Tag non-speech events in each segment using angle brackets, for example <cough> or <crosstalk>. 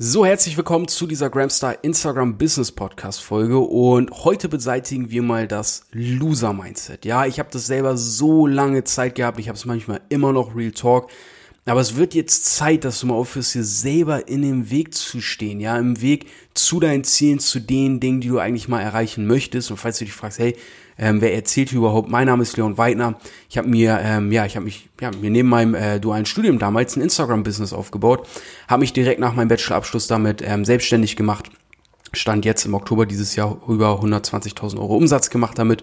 So, herzlich willkommen zu dieser Gramstar Instagram Business Podcast Folge und heute beseitigen wir mal das Loser Mindset. Ja, ich habe das selber so lange Zeit gehabt, ich habe es manchmal immer noch Real Talk, aber es wird jetzt Zeit, dass du mal aufhörst, dir selber in dem Weg zu stehen, ja, im Weg zu deinen Zielen, zu den Dingen, die du eigentlich mal erreichen möchtest. Und falls du dich fragst, hey, ähm, wer erzählt hier überhaupt? Mein Name ist Leon Weidner. Ich habe mir, ähm, ja, ich habe mich, ja, mir neben meinem äh, dualen Studium damals ein Instagram-Business aufgebaut, habe mich direkt nach meinem Bachelorabschluss damit ähm, selbstständig gemacht. Stand jetzt im Oktober dieses Jahr über 120.000 Euro Umsatz gemacht damit.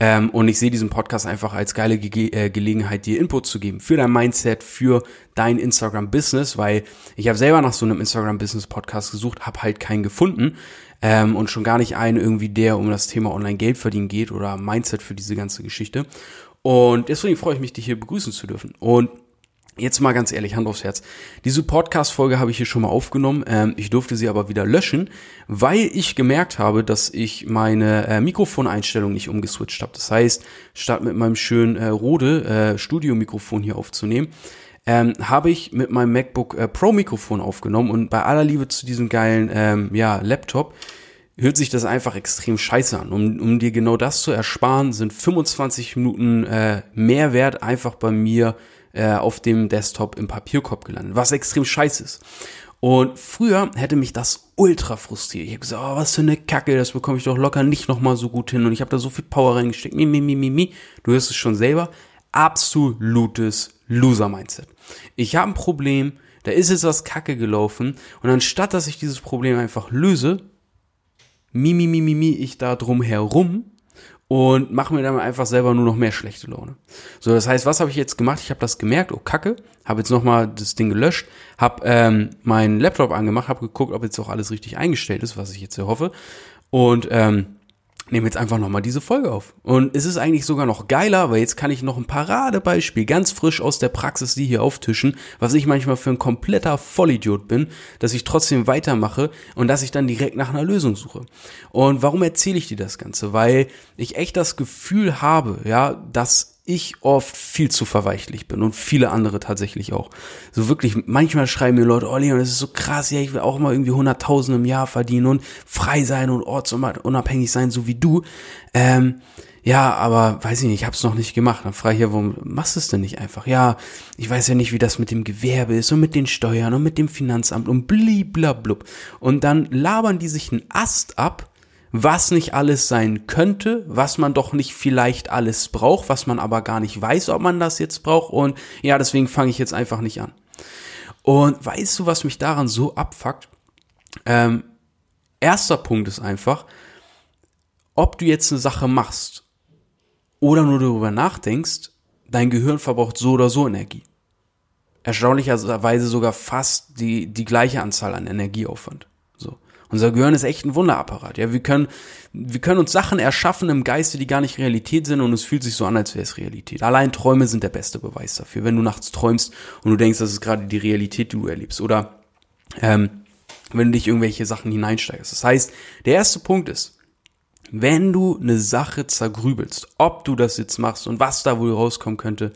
Ähm, und ich sehe diesen Podcast einfach als geile Ge äh, Gelegenheit, dir Input zu geben für dein Mindset, für dein Instagram-Business, weil ich habe selber nach so einem Instagram-Business-Podcast gesucht, habe halt keinen gefunden ähm, und schon gar nicht einen irgendwie, der um das Thema Online-Geld verdienen geht oder Mindset für diese ganze Geschichte. Und deswegen freue ich mich, dich hier begrüßen zu dürfen. Und Jetzt mal ganz ehrlich, Hand aufs Herz. Diese Podcast-Folge habe ich hier schon mal aufgenommen. Ähm, ich durfte sie aber wieder löschen, weil ich gemerkt habe, dass ich meine äh, Mikrofoneinstellung nicht umgeswitcht habe. Das heißt, statt mit meinem schönen äh, Rode äh, Studio-Mikrofon hier aufzunehmen, ähm, habe ich mit meinem MacBook äh, Pro Mikrofon aufgenommen und bei aller Liebe zu diesem geilen ähm, ja, Laptop hört sich das einfach extrem scheiße an. Um, um dir genau das zu ersparen, sind 25 Minuten äh, Mehrwert einfach bei mir äh, auf dem Desktop im Papierkorb gelandet, was extrem scheiße ist. Und früher hätte mich das ultra frustriert. Ich habe gesagt, oh, was für eine Kacke, das bekomme ich doch locker nicht nochmal so gut hin. Und ich habe da so viel Power reingesteckt. Mi, mi, mi, mi, mi. Du hörst es schon selber. Absolutes Loser-Mindset. Ich habe ein Problem, da ist jetzt was Kacke gelaufen. Und anstatt, dass ich dieses Problem einfach löse, mi, mi, mi, mi, mi, ich da drum herum und mache mir dann einfach selber nur noch mehr schlechte Laune. So, das heißt, was habe ich jetzt gemacht? Ich habe das gemerkt, oh Kacke, habe jetzt nochmal das Ding gelöscht, habe ähm, meinen Laptop angemacht, habe geguckt, ob jetzt auch alles richtig eingestellt ist, was ich jetzt hier hoffe. Und ähm, nehme jetzt einfach nochmal diese Folge auf. Und es ist eigentlich sogar noch geiler, weil jetzt kann ich noch ein Paradebeispiel ganz frisch aus der Praxis die hier auftischen, was ich manchmal für ein kompletter Vollidiot bin, dass ich trotzdem weitermache und dass ich dann direkt nach einer Lösung suche. Und warum erzähle ich dir das Ganze? Weil ich echt das Gefühl habe, ja, dass ich oft viel zu verweichlich bin und viele andere tatsächlich auch. So wirklich, manchmal schreiben mir Leute, oh Leon, das ist so krass, ja, ich will auch mal irgendwie 100.000 im Jahr verdienen und frei sein und ortsunabhängig sein, so wie du. Ähm, ja, aber weiß ich nicht, ich hab's noch nicht gemacht. Dann frage ich ja, warum machst du es denn nicht einfach? Ja, ich weiß ja nicht, wie das mit dem Gewerbe ist und mit den Steuern und mit dem Finanzamt und bliblablub. Und dann labern die sich einen Ast ab, was nicht alles sein könnte, was man doch nicht vielleicht alles braucht, was man aber gar nicht weiß, ob man das jetzt braucht. Und ja, deswegen fange ich jetzt einfach nicht an. Und weißt du, was mich daran so abfuckt? Ähm, erster Punkt ist einfach, ob du jetzt eine Sache machst oder nur darüber nachdenkst, dein Gehirn verbraucht so oder so Energie. Erstaunlicherweise sogar fast die, die gleiche Anzahl an Energieaufwand. Unser Gehirn ist echt ein Wunderapparat. Ja, wir können, wir können uns Sachen erschaffen im Geiste, die gar nicht Realität sind und es fühlt sich so an, als wäre es Realität. Allein Träume sind der beste Beweis dafür. Wenn du nachts träumst und du denkst, das ist gerade die Realität, die du erlebst. Oder ähm, wenn du dich irgendwelche Sachen hineinsteigerst. Das heißt, der erste Punkt ist, wenn du eine Sache zergrübelst, ob du das jetzt machst und was da wohl rauskommen könnte,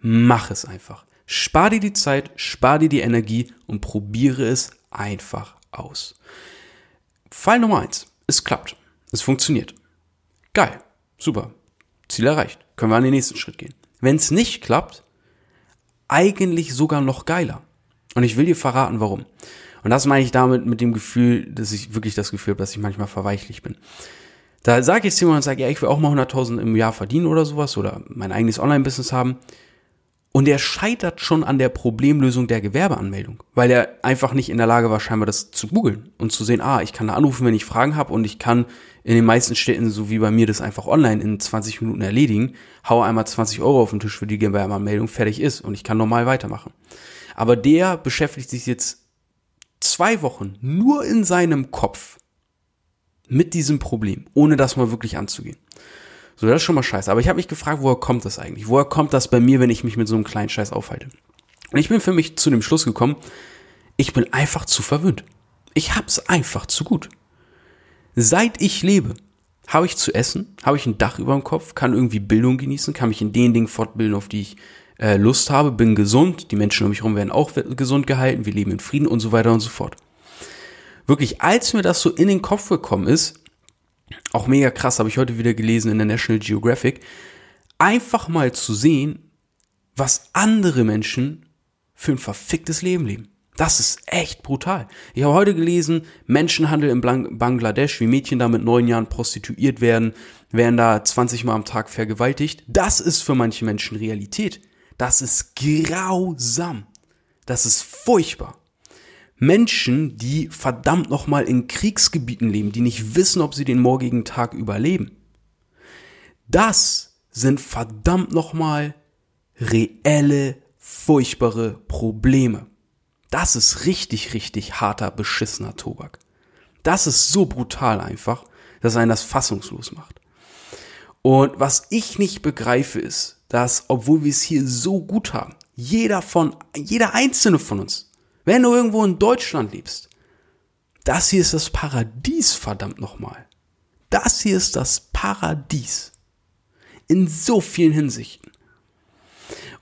mach es einfach. Spar dir die Zeit, spar dir die Energie und probiere es einfach aus. Fall Nummer eins. Es klappt. Es funktioniert. Geil. Super. Ziel erreicht. Können wir an den nächsten Schritt gehen. Wenn es nicht klappt, eigentlich sogar noch geiler. Und ich will dir verraten, warum. Und das meine ich damit mit dem Gefühl, dass ich wirklich das Gefühl habe, dass ich manchmal verweichlich bin. Da sage ich jetzt jemand und sage, ja, ich will auch mal 100.000 im Jahr verdienen oder sowas oder mein eigenes Online-Business haben. Und er scheitert schon an der Problemlösung der Gewerbeanmeldung, weil er einfach nicht in der Lage war, scheinbar das zu googeln und zu sehen, ah, ich kann da anrufen, wenn ich Fragen habe und ich kann in den meisten Städten, so wie bei mir, das einfach online in 20 Minuten erledigen, hau einmal 20 Euro auf den Tisch für die Gewerbeanmeldung, fertig ist und ich kann normal weitermachen. Aber der beschäftigt sich jetzt zwei Wochen nur in seinem Kopf mit diesem Problem, ohne das mal wirklich anzugehen. So, das ist schon mal scheiße. Aber ich habe mich gefragt, woher kommt das eigentlich? Woher kommt das bei mir, wenn ich mich mit so einem kleinen Scheiß aufhalte? Und ich bin für mich zu dem Schluss gekommen, ich bin einfach zu verwöhnt. Ich hab's einfach zu gut. Seit ich lebe, habe ich zu essen, habe ich ein Dach über dem Kopf, kann irgendwie Bildung genießen, kann mich in den Dingen fortbilden, auf die ich äh, Lust habe, bin gesund, die Menschen um mich herum werden auch gesund gehalten, wir leben in Frieden und so weiter und so fort. wirklich, als mir das so in den Kopf gekommen ist, auch mega krass, habe ich heute wieder gelesen in der National Geographic, einfach mal zu sehen, was andere Menschen für ein verficktes Leben leben. Das ist echt brutal. Ich habe heute gelesen, Menschenhandel in Bangladesch, wie Mädchen da mit neun Jahren prostituiert werden, werden da 20 Mal am Tag vergewaltigt. Das ist für manche Menschen Realität. Das ist grausam. Das ist furchtbar. Menschen, die verdammt nochmal in Kriegsgebieten leben, die nicht wissen, ob sie den morgigen Tag überleben. Das sind verdammt nochmal reelle, furchtbare Probleme. Das ist richtig, richtig harter, beschissener Tobak. Das ist so brutal einfach, dass einen das fassungslos macht. Und was ich nicht begreife ist, dass, obwohl wir es hier so gut haben, jeder von, jeder einzelne von uns, wenn du irgendwo in Deutschland lebst, das hier ist das Paradies, verdammt nochmal. Das hier ist das Paradies. In so vielen Hinsichten.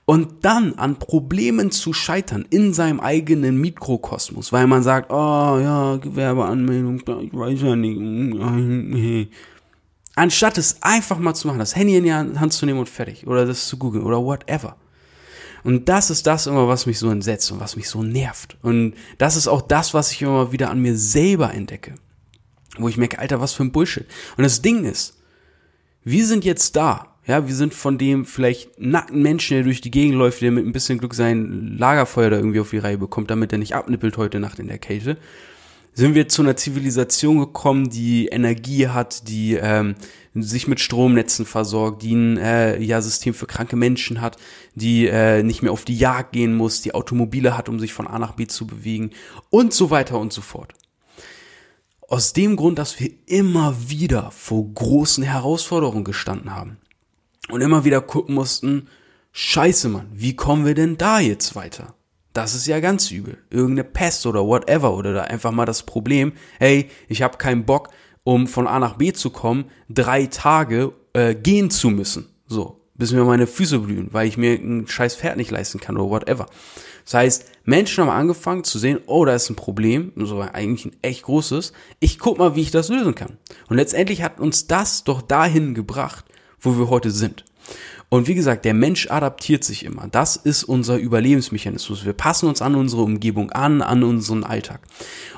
Und dann an Problemen zu scheitern in seinem eigenen Mikrokosmos, weil man sagt, oh ja, Gewerbeanmeldung, ich weiß ja nicht. Anstatt es einfach mal zu machen, das Handy in die Hand zu nehmen und fertig. Oder das zu googeln oder whatever. Und das ist das immer, was mich so entsetzt und was mich so nervt. Und das ist auch das, was ich immer wieder an mir selber entdecke. Wo ich merke, Alter, was für ein Bullshit. Und das Ding ist, wir sind jetzt da ja, wir sind von dem vielleicht nackten Menschen, der durch die Gegend läuft, der mit ein bisschen Glück sein Lagerfeuer da irgendwie auf die Reihe bekommt, damit er nicht abnippelt heute Nacht in der Kälte. Sind wir zu einer Zivilisation gekommen, die Energie hat, die ähm, sich mit Stromnetzen versorgt, die ein äh, ja, System für kranke Menschen hat, die äh, nicht mehr auf die Jagd gehen muss, die Automobile hat, um sich von A nach B zu bewegen und so weiter und so fort. Aus dem Grund, dass wir immer wieder vor großen Herausforderungen gestanden haben und immer wieder gucken mussten, scheiße Mann, wie kommen wir denn da jetzt weiter? Das ist ja ganz übel. Irgendeine Pest oder whatever oder da einfach mal das Problem, hey, ich habe keinen Bock, um von A nach B zu kommen, drei Tage äh, gehen zu müssen. So, bis mir meine Füße blühen, weil ich mir ein scheiß Pferd nicht leisten kann oder whatever. Das heißt, Menschen haben angefangen zu sehen, oh, da ist ein Problem, so eigentlich ein echt großes. Ich guck mal, wie ich das lösen kann. Und letztendlich hat uns das doch dahin gebracht, wo wir heute sind. Und wie gesagt, der Mensch adaptiert sich immer. Das ist unser Überlebensmechanismus. Wir passen uns an unsere Umgebung an, an unseren Alltag.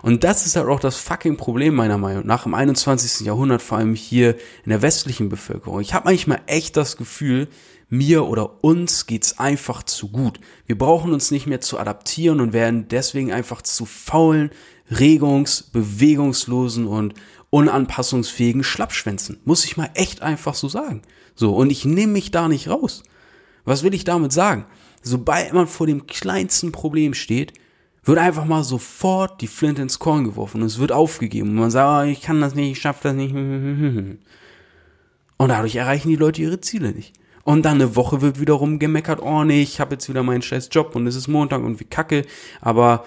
Und das ist halt auch das fucking Problem meiner Meinung nach im 21. Jahrhundert, vor allem hier in der westlichen Bevölkerung. Ich habe manchmal echt das Gefühl, mir oder uns geht's einfach zu gut. Wir brauchen uns nicht mehr zu adaptieren und werden deswegen einfach zu faulen, regungs-, bewegungslosen und unanpassungsfähigen Schlappschwänzen. Muss ich mal echt einfach so sagen. So, und ich nehme mich da nicht raus. Was will ich damit sagen? Sobald man vor dem kleinsten Problem steht, wird einfach mal sofort die Flint ins Korn geworfen und es wird aufgegeben. Und man sagt, oh, ich kann das nicht, ich schaffe das nicht. Und dadurch erreichen die Leute ihre Ziele nicht. Und dann eine Woche wird wiederum gemeckert, oh nee, ich habe jetzt wieder meinen scheiß Job und es ist Montag und wie kacke, aber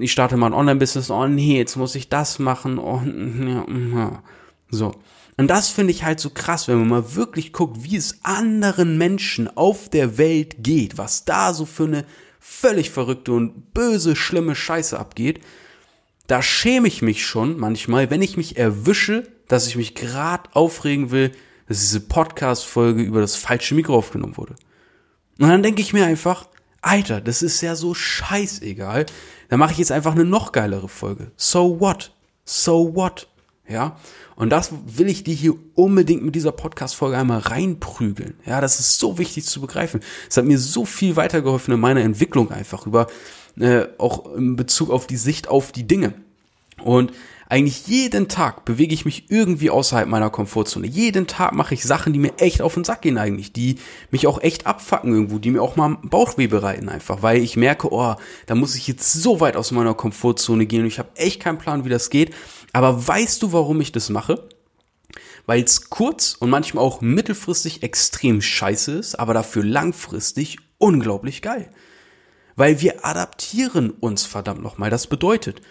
ich starte mal ein Online-Business, oh nee, jetzt muss ich das machen, oh, <laughs> ja, ja. so. Und das finde ich halt so krass, wenn man mal wirklich guckt, wie es anderen Menschen auf der Welt geht, was da so für eine völlig verrückte und böse, schlimme Scheiße abgeht. Da schäme ich mich schon manchmal, wenn ich mich erwische, dass ich mich gerade aufregen will, dass diese Podcast-Folge über das falsche Mikro aufgenommen wurde. Und dann denke ich mir einfach, Alter, das ist ja so scheißegal. Da mache ich jetzt einfach eine noch geilere Folge. So what? So what? Ja. Und das will ich dir hier unbedingt mit dieser Podcast-Folge einmal reinprügeln. Ja, das ist so wichtig zu begreifen. Es hat mir so viel weitergeholfen in meiner Entwicklung einfach über, äh, auch in Bezug auf die Sicht auf die Dinge. Und eigentlich jeden Tag bewege ich mich irgendwie außerhalb meiner Komfortzone. Jeden Tag mache ich Sachen, die mir echt auf den Sack gehen eigentlich, die mich auch echt abfacken irgendwo, die mir auch mal Bauchweh bereiten einfach, weil ich merke, oh, da muss ich jetzt so weit aus meiner Komfortzone gehen und ich habe echt keinen Plan, wie das geht. Aber weißt du, warum ich das mache? Weil es kurz und manchmal auch mittelfristig extrem scheiße ist, aber dafür langfristig unglaublich geil. Weil wir adaptieren uns verdammt nochmal. Das bedeutet,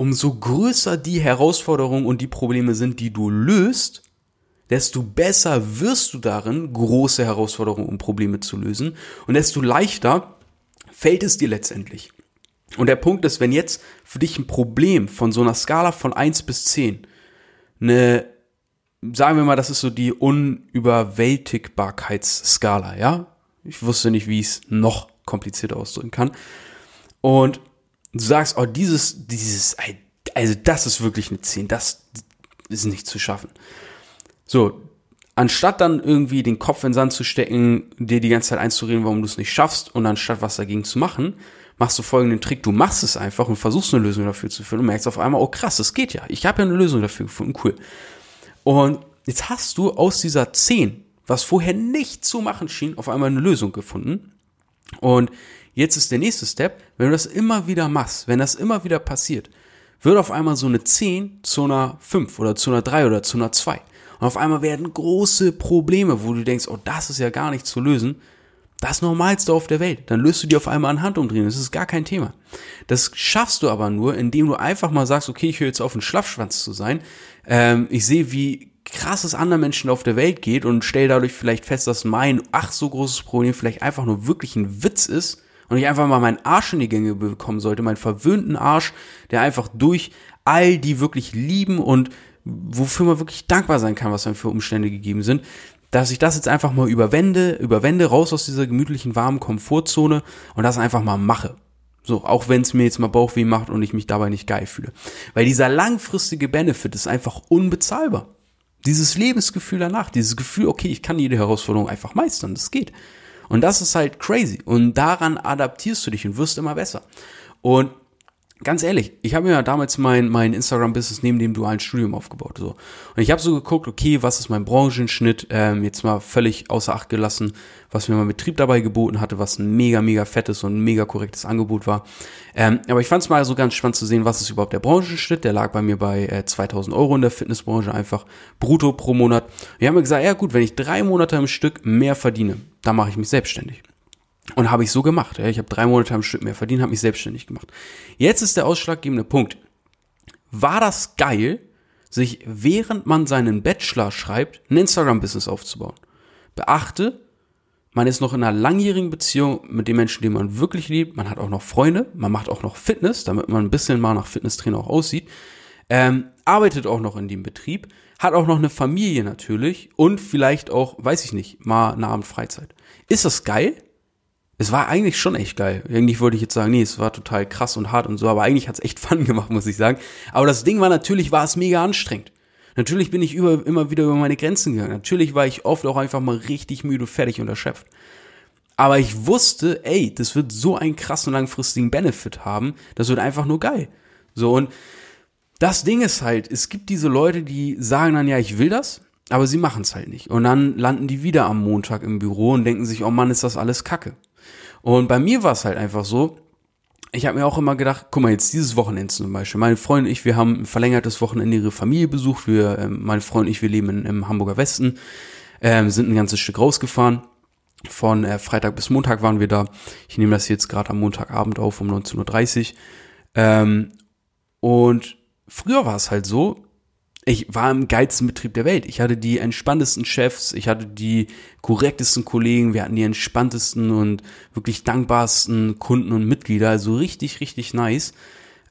umso größer die Herausforderungen und die Probleme sind, die du löst, desto besser wirst du darin, große Herausforderungen und Probleme zu lösen und desto leichter fällt es dir letztendlich. Und der Punkt ist, wenn jetzt für dich ein Problem von so einer Skala von 1 bis 10 eine, sagen wir mal, das ist so die Unüberwältigbarkeitsskala, ja? Ich wusste nicht, wie ich es noch komplizierter ausdrücken kann. Und du sagst, oh, dieses, dieses, also das ist wirklich eine 10, das ist nicht zu schaffen. So, anstatt dann irgendwie den Kopf in den Sand zu stecken, dir die ganze Zeit einzureden, warum du es nicht schaffst und anstatt was dagegen zu machen, machst du folgenden Trick, du machst es einfach und versuchst eine Lösung dafür zu finden und merkst auf einmal, oh krass, das geht ja. Ich habe ja eine Lösung dafür gefunden, cool. Und jetzt hast du aus dieser 10, was vorher nicht zu machen schien, auf einmal eine Lösung gefunden. Und jetzt ist der nächste Step, wenn du das immer wieder machst, wenn das immer wieder passiert, wird auf einmal so eine 10 zu einer 5 oder zu einer 3 oder zu einer 2. Und auf einmal werden große Probleme, wo du denkst, oh, das ist ja gar nicht zu lösen, das Normalste auf der Welt. Dann löst du dir auf einmal an Handumdrehen. Das ist gar kein Thema. Das schaffst du aber nur, indem du einfach mal sagst, okay, ich höre jetzt auf, ein Schlaffschwanz zu sein. Ähm, ich sehe, wie krass es anderen Menschen auf der Welt geht und stelle dadurch vielleicht fest, dass mein ach so großes Problem vielleicht einfach nur wirklich ein Witz ist und ich einfach mal meinen Arsch in die Gänge bekommen sollte, meinen verwöhnten Arsch, der einfach durch all die wirklich lieben und wofür man wirklich dankbar sein kann, was dann für Umstände gegeben sind, dass ich das jetzt einfach mal überwende, überwende, raus aus dieser gemütlichen, warmen Komfortzone und das einfach mal mache. So, auch wenn es mir jetzt mal Bauchweh macht und ich mich dabei nicht geil fühle. Weil dieser langfristige Benefit ist einfach unbezahlbar. Dieses Lebensgefühl danach, dieses Gefühl, okay, ich kann jede Herausforderung einfach meistern, das geht. Und das ist halt crazy. Und daran adaptierst du dich und wirst immer besser. Und ganz ehrlich, ich habe mir ja damals mein, mein Instagram-Business neben dem dualen Studium aufgebaut. So. Und ich habe so geguckt, okay, was ist mein Branchenschnitt, ähm, jetzt mal völlig außer Acht gelassen, was mir mein Betrieb dabei geboten hatte, was ein mega, mega fettes und mega korrektes Angebot war. Ähm, aber ich fand es mal so ganz spannend zu sehen, was ist überhaupt der Branchenschnitt. Der lag bei mir bei äh, 2000 Euro in der Fitnessbranche einfach brutto pro Monat. Wir haben mir gesagt, ja gut, wenn ich drei Monate im Stück mehr verdiene, dann mache ich mich selbstständig. Und habe ich so gemacht. Ja. Ich habe drei Monate am Stück mehr verdient, habe mich selbstständig gemacht. Jetzt ist der ausschlaggebende Punkt. War das geil, sich während man seinen Bachelor schreibt, ein Instagram-Business aufzubauen? Beachte, man ist noch in einer langjährigen Beziehung mit den Menschen, die man wirklich liebt. Man hat auch noch Freunde, man macht auch noch Fitness, damit man ein bisschen mal nach Fitnesstrainer auch aussieht. Ähm, arbeitet auch noch in dem Betrieb, hat auch noch eine Familie natürlich und vielleicht auch, weiß ich nicht, mal eine Abendfreizeit. Ist das geil? Es war eigentlich schon echt geil. Eigentlich wollte ich jetzt sagen, nee, es war total krass und hart und so, aber eigentlich hat's echt <laughs> Fun gemacht, muss ich sagen. Aber das Ding war natürlich, war es mega anstrengend. Natürlich bin ich über, immer wieder über meine Grenzen gegangen. Natürlich war ich oft auch einfach mal richtig müde, fertig und erschöpft. Aber ich wusste, ey, das wird so einen krassen langfristigen Benefit haben, das wird einfach nur geil. So und das Ding ist halt, es gibt diese Leute, die sagen dann, ja, ich will das, aber sie machen es halt nicht. Und dann landen die wieder am Montag im Büro und denken sich, oh Mann, ist das alles Kacke. Und bei mir war es halt einfach so, ich habe mir auch immer gedacht, guck mal, jetzt dieses Wochenende zum Beispiel. Meine Freundin und ich, wir haben ein verlängertes Wochenende ihre Familie besucht. Wir, äh, meine Freundin und ich, wir leben in, im Hamburger Westen, ähm, sind ein ganzes Stück rausgefahren. Von äh, Freitag bis Montag waren wir da. Ich nehme das jetzt gerade am Montagabend auf um 19.30 Uhr. Ähm, und früher war es halt so, ich war im geilsten Betrieb der Welt. Ich hatte die entspanntesten Chefs, ich hatte die korrektesten Kollegen, wir hatten die entspanntesten und wirklich dankbarsten Kunden und Mitglieder. Also richtig, richtig nice.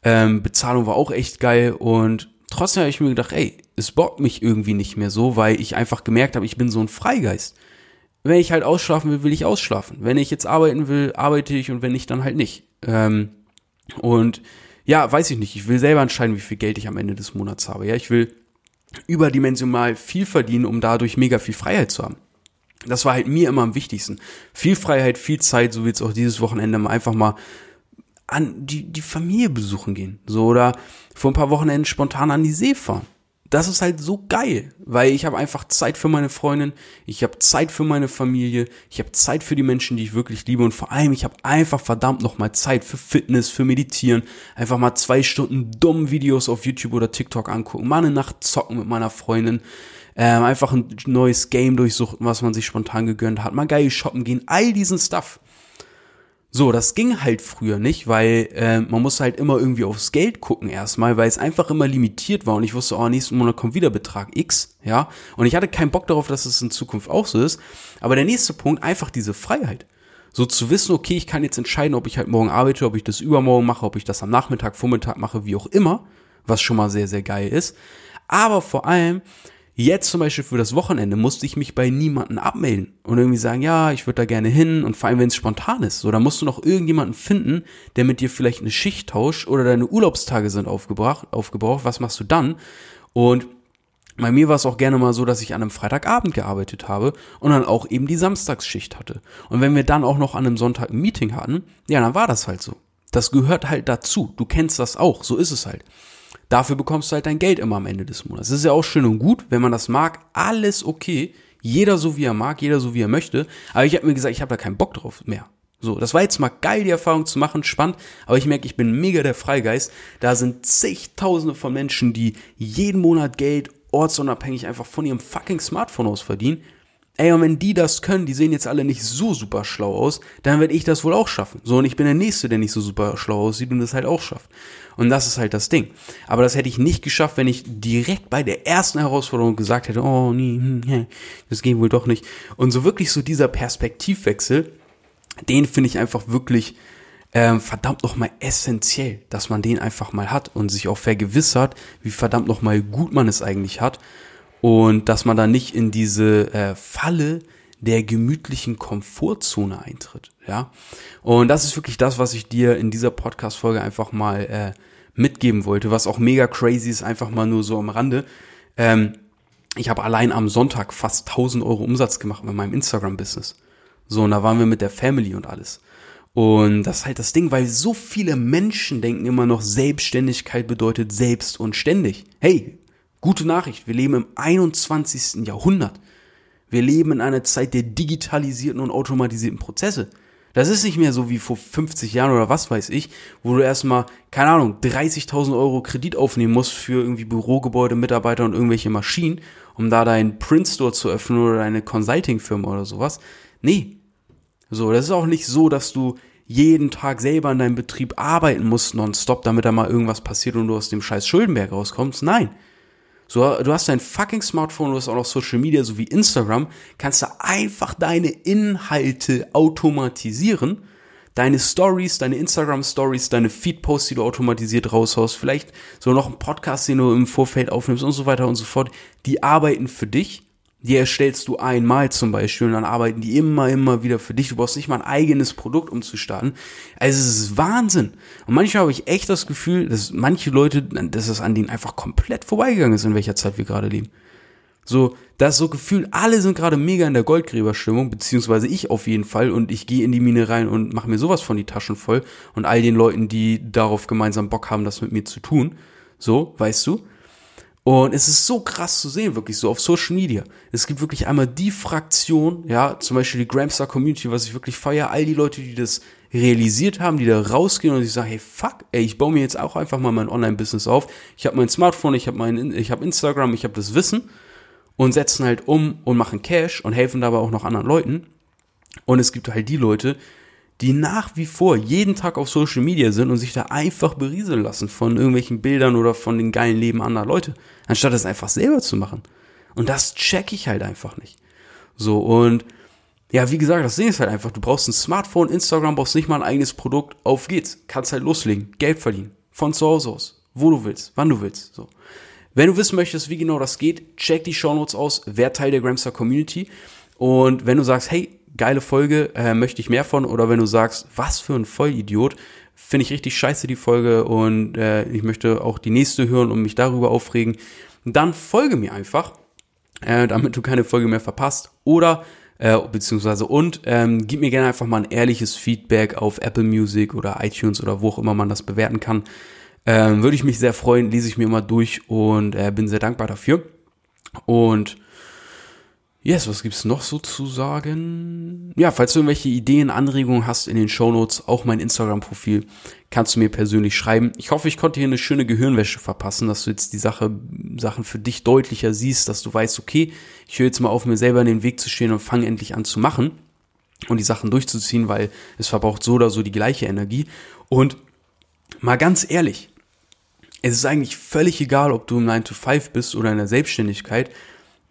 Ähm, Bezahlung war auch echt geil und trotzdem habe ich mir gedacht, ey, es bockt mich irgendwie nicht mehr so, weil ich einfach gemerkt habe, ich bin so ein Freigeist. Wenn ich halt ausschlafen will, will ich ausschlafen. Wenn ich jetzt arbeiten will, arbeite ich und wenn nicht, dann halt nicht. Ähm, und ja, weiß ich nicht. Ich will selber entscheiden, wie viel Geld ich am Ende des Monats habe. Ja, ich will überdimensional viel verdienen, um dadurch mega viel Freiheit zu haben. Das war halt mir immer am wichtigsten. Viel Freiheit, viel Zeit, so wie jetzt auch dieses Wochenende mal einfach mal an die, die Familie besuchen gehen. So oder vor ein paar Wochenenden spontan an die See fahren das ist halt so geil, weil ich habe einfach Zeit für meine Freundin, ich habe Zeit für meine Familie, ich habe Zeit für die Menschen, die ich wirklich liebe und vor allem ich habe einfach verdammt noch mal Zeit für Fitness, für Meditieren, einfach mal zwei Stunden dumm Videos auf YouTube oder TikTok angucken, mal eine Nacht zocken mit meiner Freundin, ähm, einfach ein neues Game durchsuchen, was man sich spontan gegönnt hat, mal geil shoppen gehen, all diesen Stuff. So, das ging halt früher nicht, weil äh, man musste halt immer irgendwie aufs Geld gucken erstmal, weil es einfach immer limitiert war und ich wusste, oh, nächsten Monat kommt wieder Betrag X, ja. Und ich hatte keinen Bock darauf, dass es in Zukunft auch so ist. Aber der nächste Punkt, einfach diese Freiheit. So zu wissen, okay, ich kann jetzt entscheiden, ob ich halt morgen arbeite, ob ich das übermorgen mache, ob ich das am Nachmittag, Vormittag mache, wie auch immer, was schon mal sehr, sehr geil ist. Aber vor allem, Jetzt zum Beispiel für das Wochenende musste ich mich bei niemanden abmelden und irgendwie sagen, ja, ich würde da gerne hin und vor allem, wenn es spontan ist. So, da musst du noch irgendjemanden finden, der mit dir vielleicht eine Schicht tauscht oder deine Urlaubstage sind aufgebraucht, aufgebraucht. Was machst du dann? Und bei mir war es auch gerne mal so, dass ich an einem Freitagabend gearbeitet habe und dann auch eben die Samstagsschicht hatte. Und wenn wir dann auch noch an einem Sonntag ein Meeting hatten, ja, dann war das halt so. Das gehört halt dazu. Du kennst das auch. So ist es halt. Dafür bekommst du halt dein Geld immer am Ende des Monats. Das ist ja auch schön und gut, wenn man das mag, alles okay. Jeder so wie er mag, jeder so wie er möchte. Aber ich habe mir gesagt, ich habe da keinen Bock drauf mehr. So, das war jetzt mal geil, die Erfahrung zu machen, spannend, aber ich merke, ich bin mega der Freigeist. Da sind zigtausende von Menschen, die jeden Monat Geld ortsunabhängig einfach von ihrem fucking Smartphone aus verdienen. Ey, und wenn die das können, die sehen jetzt alle nicht so super schlau aus, dann werde ich das wohl auch schaffen. So, und ich bin der Nächste, der nicht so super schlau aussieht und das halt auch schafft. Und das ist halt das Ding. Aber das hätte ich nicht geschafft, wenn ich direkt bei der ersten Herausforderung gesagt hätte, oh nee, hm, das geht wohl doch nicht. Und so wirklich so dieser Perspektivwechsel, den finde ich einfach wirklich ähm, verdammt nochmal essentiell, dass man den einfach mal hat und sich auch vergewissert, wie verdammt nochmal gut man es eigentlich hat und dass man da nicht in diese äh, Falle der gemütlichen Komfortzone eintritt, ja. Und das ist wirklich das, was ich dir in dieser Podcast-Folge einfach mal äh, mitgeben wollte, was auch mega crazy ist, einfach mal nur so am Rande. Ähm, ich habe allein am Sonntag fast 1000 Euro Umsatz gemacht mit meinem Instagram-Business. So, und da waren wir mit der Family und alles. Und das ist halt das Ding, weil so viele Menschen denken immer noch, Selbstständigkeit bedeutet selbst und ständig. Hey, Gute Nachricht, wir leben im 21. Jahrhundert. Wir leben in einer Zeit der digitalisierten und automatisierten Prozesse. Das ist nicht mehr so wie vor 50 Jahren oder was weiß ich, wo du erstmal, keine Ahnung, 30.000 Euro Kredit aufnehmen musst für irgendwie Bürogebäude, Mitarbeiter und irgendwelche Maschinen, um da deinen Print Store zu öffnen oder deine Consulting-Firma oder sowas. Nee. So, das ist auch nicht so, dass du jeden Tag selber in deinem Betrieb arbeiten musst nonstop, damit da mal irgendwas passiert und du aus dem scheiß Schuldenberg rauskommst. Nein. So, du hast dein fucking Smartphone, du hast auch noch Social Media, so wie Instagram, kannst du einfach deine Inhalte automatisieren. Deine Stories, deine Instagram Stories, deine Feed Posts, die du automatisiert raushaust, vielleicht so noch ein Podcast, den du im Vorfeld aufnimmst und so weiter und so fort, die arbeiten für dich die erstellst du einmal zum Beispiel und dann arbeiten die immer, immer wieder für dich. Du brauchst nicht mal ein eigenes Produkt, um zu starten. Also es ist Wahnsinn. Und manchmal habe ich echt das Gefühl, dass manche Leute, dass es an denen einfach komplett vorbeigegangen ist, in welcher Zeit wir gerade leben. So, das so Gefühl, alle sind gerade mega in der Goldgräberstimmung, beziehungsweise ich auf jeden Fall und ich gehe in die Mine rein und mache mir sowas von die Taschen voll und all den Leuten, die darauf gemeinsam Bock haben, das mit mir zu tun. So, weißt du? Und es ist so krass zu sehen, wirklich so auf Social Media. Es gibt wirklich einmal die Fraktion, ja, zum Beispiel die Gramstar Community, was ich wirklich feiere, all die Leute, die das realisiert haben, die da rausgehen und die sagen, hey, fuck, ey, ich baue mir jetzt auch einfach mal mein Online-Business auf. Ich habe mein Smartphone, ich habe mein, ich habe Instagram, ich habe das Wissen und setzen halt um und machen Cash und helfen dabei auch noch anderen Leuten. Und es gibt halt die Leute, die nach wie vor jeden Tag auf Social Media sind und sich da einfach berieseln lassen von irgendwelchen Bildern oder von den geilen Leben anderer Leute, anstatt es einfach selber zu machen. Und das check ich halt einfach nicht. So, und ja, wie gesagt, das Ding ist halt einfach, du brauchst ein Smartphone, Instagram, brauchst nicht mal ein eigenes Produkt, auf geht's. Kannst halt loslegen, Geld verdienen, von zu Hause aus, wo du willst, wann du willst, so. Wenn du wissen möchtest, wie genau das geht, check die Shownotes aus, wer Teil der Gramstar Community. Und wenn du sagst, hey, geile Folge, äh, möchte ich mehr von. Oder wenn du sagst, was für ein Vollidiot, finde ich richtig scheiße die Folge und äh, ich möchte auch die nächste hören und mich darüber aufregen, dann folge mir einfach, äh, damit du keine Folge mehr verpasst. Oder äh, beziehungsweise und ähm, gib mir gerne einfach mal ein ehrliches Feedback auf Apple Music oder iTunes oder wo auch immer man das bewerten kann. Ähm, Würde ich mich sehr freuen, lese ich mir immer durch und äh, bin sehr dankbar dafür. Und Yes, was gibt's noch so zu sagen? Ja, falls du irgendwelche Ideen, Anregungen hast in den Shownotes, auch mein Instagram-Profil, kannst du mir persönlich schreiben. Ich hoffe, ich konnte hier eine schöne Gehirnwäsche verpassen, dass du jetzt die Sache, Sachen für dich deutlicher siehst, dass du weißt, okay, ich höre jetzt mal auf, mir selber in den Weg zu stehen und fange endlich an zu machen und die Sachen durchzuziehen, weil es verbraucht so oder so die gleiche Energie. Und mal ganz ehrlich, es ist eigentlich völlig egal, ob du im 9 to 5 bist oder in der Selbstständigkeit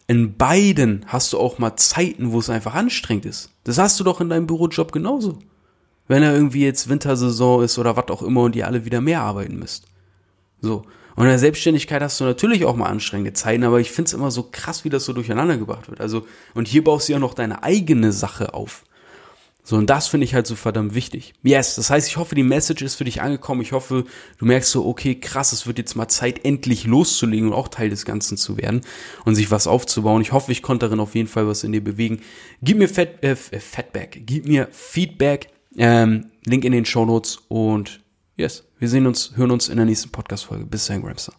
in beiden hast du auch mal Zeiten, wo es einfach anstrengend ist. Das hast du doch in deinem Bürojob genauso. Wenn er irgendwie jetzt Wintersaison ist oder was auch immer und ihr alle wieder mehr arbeiten müsst. So. Und in der Selbstständigkeit hast du natürlich auch mal anstrengende Zeiten, aber ich finde es immer so krass, wie das so durcheinander gebracht wird. Also, und hier baust du ja noch deine eigene Sache auf. So, und das finde ich halt so verdammt wichtig. Yes, das heißt, ich hoffe, die Message ist für dich angekommen. Ich hoffe, du merkst so, okay, krass, es wird jetzt mal Zeit, endlich loszulegen und auch Teil des Ganzen zu werden und sich was aufzubauen. Ich hoffe, ich konnte darin auf jeden Fall was in dir bewegen. Gib mir Fat, äh, Fatback, gib mir Feedback, ähm, Link in den Show Notes und yes, wir sehen uns, hören uns in der nächsten Podcast-Folge. Bis dahin, Gramster.